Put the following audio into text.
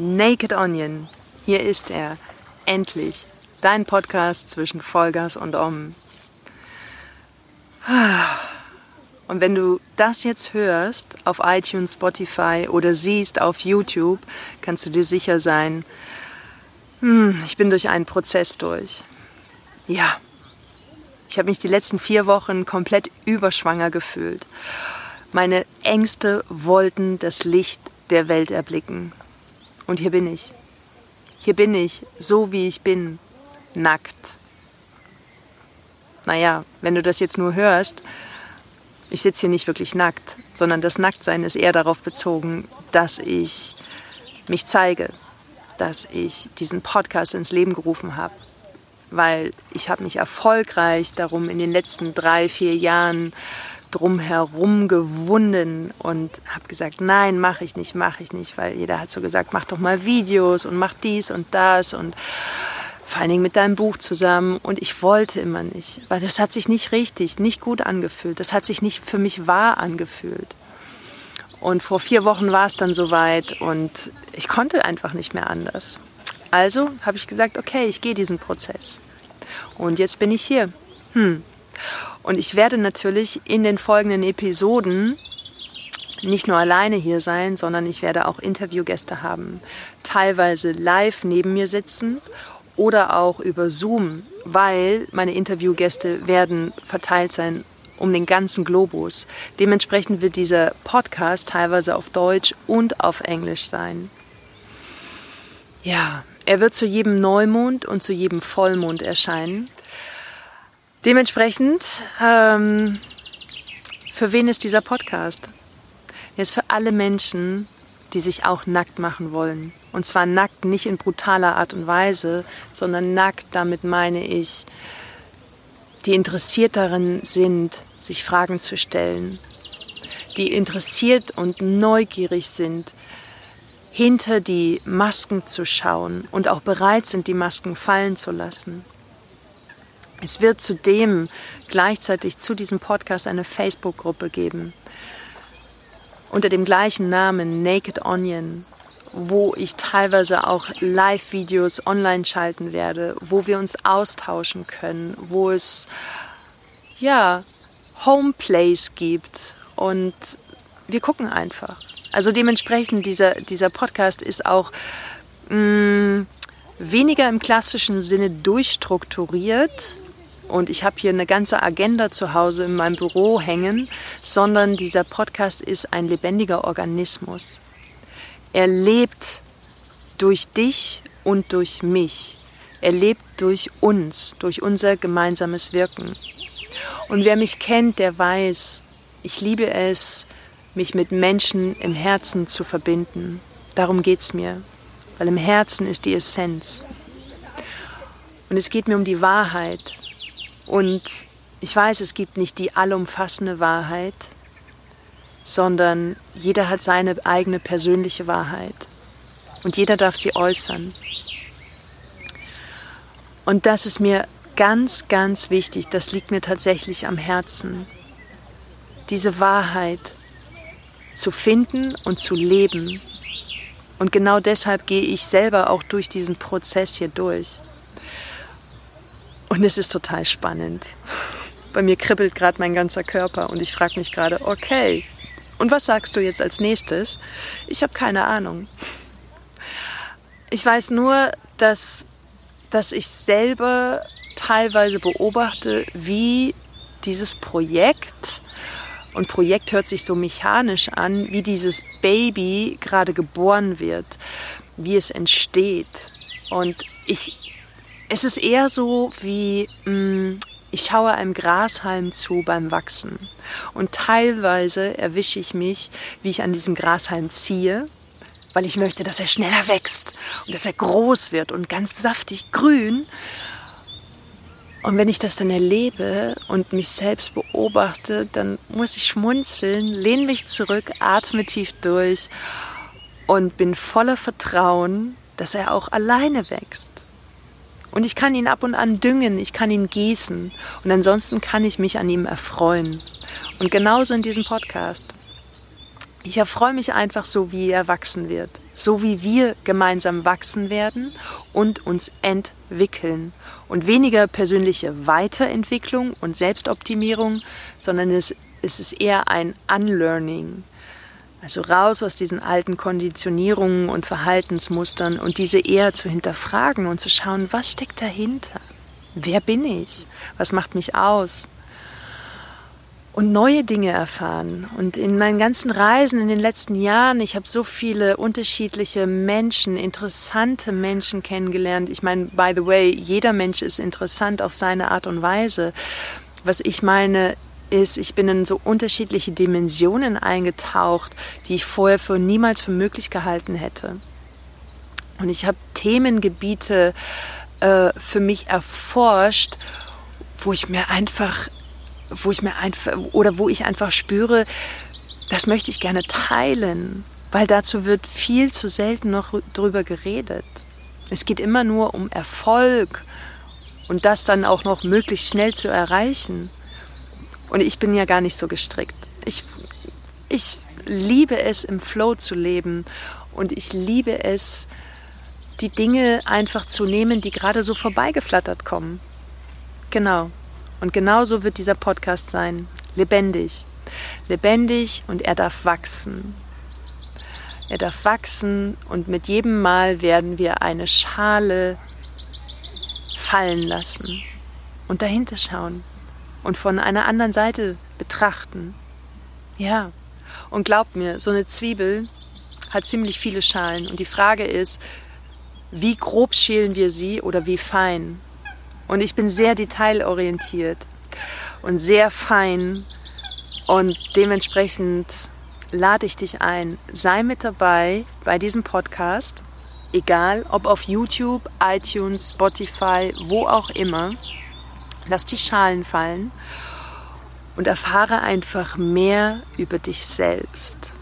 Naked Onion. Hier ist er. Endlich. Dein Podcast zwischen Vollgas und Om. Und wenn du das jetzt hörst auf iTunes, Spotify oder siehst auf YouTube, kannst du dir sicher sein, hm, ich bin durch einen Prozess durch. Ja, ich habe mich die letzten vier Wochen komplett überschwanger gefühlt. Meine Ängste wollten das Licht der Welt erblicken. Und hier bin ich. Hier bin ich, so wie ich bin, nackt. Naja, wenn du das jetzt nur hörst, ich sitze hier nicht wirklich nackt, sondern das Nacktsein ist eher darauf bezogen, dass ich mich zeige, dass ich diesen Podcast ins Leben gerufen habe, weil ich habe mich erfolgreich darum in den letzten drei, vier Jahren drumherum gewunden und habe gesagt, nein, mache ich nicht, mache ich nicht, weil jeder hat so gesagt, mach doch mal Videos und mach dies und das und vor allen Dingen mit deinem Buch zusammen und ich wollte immer nicht, weil das hat sich nicht richtig, nicht gut angefühlt, das hat sich nicht für mich wahr angefühlt. Und vor vier Wochen war es dann soweit und ich konnte einfach nicht mehr anders. Also habe ich gesagt, okay, ich gehe diesen Prozess. Und jetzt bin ich hier. Hm, und ich werde natürlich in den folgenden Episoden nicht nur alleine hier sein, sondern ich werde auch Interviewgäste haben. Teilweise live neben mir sitzen oder auch über Zoom, weil meine Interviewgäste werden verteilt sein um den ganzen Globus. Dementsprechend wird dieser Podcast teilweise auf Deutsch und auf Englisch sein. Ja, er wird zu jedem Neumond und zu jedem Vollmond erscheinen. Dementsprechend, ähm, für wen ist dieser Podcast? Er ist für alle Menschen, die sich auch nackt machen wollen. Und zwar nackt nicht in brutaler Art und Weise, sondern nackt, damit meine ich, die interessiert darin sind, sich Fragen zu stellen, die interessiert und neugierig sind, hinter die Masken zu schauen und auch bereit sind, die Masken fallen zu lassen. Es wird zudem gleichzeitig zu diesem Podcast eine Facebook-Gruppe geben unter dem gleichen Namen Naked Onion, wo ich teilweise auch Live-Videos online schalten werde, wo wir uns austauschen können, wo es ja Homeplays gibt und wir gucken einfach. Also dementsprechend dieser, dieser Podcast ist auch mh, mm, weniger im klassischen Sinne durchstrukturiert, und ich habe hier eine ganze Agenda zu Hause in meinem Büro hängen, sondern dieser Podcast ist ein lebendiger Organismus. Er lebt durch dich und durch mich. Er lebt durch uns, durch unser gemeinsames Wirken. Und wer mich kennt, der weiß, ich liebe es, mich mit Menschen im Herzen zu verbinden. Darum geht es mir, weil im Herzen ist die Essenz. Und es geht mir um die Wahrheit, und ich weiß, es gibt nicht die allumfassende Wahrheit, sondern jeder hat seine eigene persönliche Wahrheit. Und jeder darf sie äußern. Und das ist mir ganz, ganz wichtig, das liegt mir tatsächlich am Herzen, diese Wahrheit zu finden und zu leben. Und genau deshalb gehe ich selber auch durch diesen Prozess hier durch. Und es ist total spannend. Bei mir kribbelt gerade mein ganzer Körper und ich frage mich gerade, okay, und was sagst du jetzt als nächstes? Ich habe keine Ahnung. Ich weiß nur, dass, dass ich selber teilweise beobachte, wie dieses Projekt, und Projekt hört sich so mechanisch an, wie dieses Baby gerade geboren wird, wie es entsteht. Und ich es ist eher so wie, mh, mm, ich schaue einem Grashalm zu beim Wachsen. Und teilweise erwische ich mich, wie ich an diesem Grashalm ziehe, weil ich möchte, dass er schneller wächst und dass er groß wird und ganz saftig grün. Und wenn ich das dann erlebe und mich selbst beobachte, dann muss ich schmunzeln, lehne mich zurück, atme tief durch und bin voller Vertrauen, dass er auch alleine wächst. Und ich kann ihn ab und an düngen, ich kann ihn gießen. Und ansonsten kann ich mich an ihm erfreuen. Und genauso in diesem Podcast. Ich erfreue mich einfach so, wie er wachsen wird. so wie wir gemeinsam wachsen werden und uns entwickeln. Und weniger persönliche Weiterentwicklung und Selbstoptimierung, sondern es, es ist eher ein Unlearning. Also raus aus diesen alten Konditionierungen und Verhaltensmustern und diese eher zu hinterfragen und zu schauen, was steckt dahinter? Wer bin ich? Was macht mich aus? und neue Dinge erfahren. Und in meinen ganzen Reisen in den letzten Jahren, ich habe so viele unterschiedliche Menschen, interessante Menschen kennengelernt. Ich meine, by the way, jeder Mensch ist interessant auf seine Art und Weise. Was ich meine, ist, ich bin in so unterschiedliche Dimensionen eingetaucht, die ich vorher für niemals für möglich gehalten hätte. Und ich habe Themengebiete äh, für mich erforscht, wo ich mir einfach wo ich mir einfach oder wo ich einfach spüre, das möchte ich gerne teilen, weil dazu wird viel zu selten noch drüber geredet. Es geht immer nur um Erfolg und das dann auch noch möglichst schnell zu erreichen. Und ich bin ja gar nicht so gestrickt. Ich, ich liebe es, im Flow zu leben und ich liebe es, die Dinge einfach zu nehmen, die gerade so vorbeigeflattert kommen. Genau. Und genauso wird dieser Podcast sein. Lebendig. Lebendig und er darf wachsen. Er darf wachsen und mit jedem Mal werden wir eine Schale fallen lassen und dahinter schauen und von einer anderen Seite betrachten. Ja, und glaubt mir, so eine Zwiebel hat ziemlich viele Schalen und die Frage ist, wie grob schälen wir sie oder wie fein? Und ich bin sehr detailorientiert und sehr fein. Und dementsprechend lade ich dich ein, sei mit dabei bei diesem Podcast, egal ob auf YouTube, iTunes, Spotify, wo auch immer. Lass die Schalen fallen und erfahre einfach mehr über dich selbst.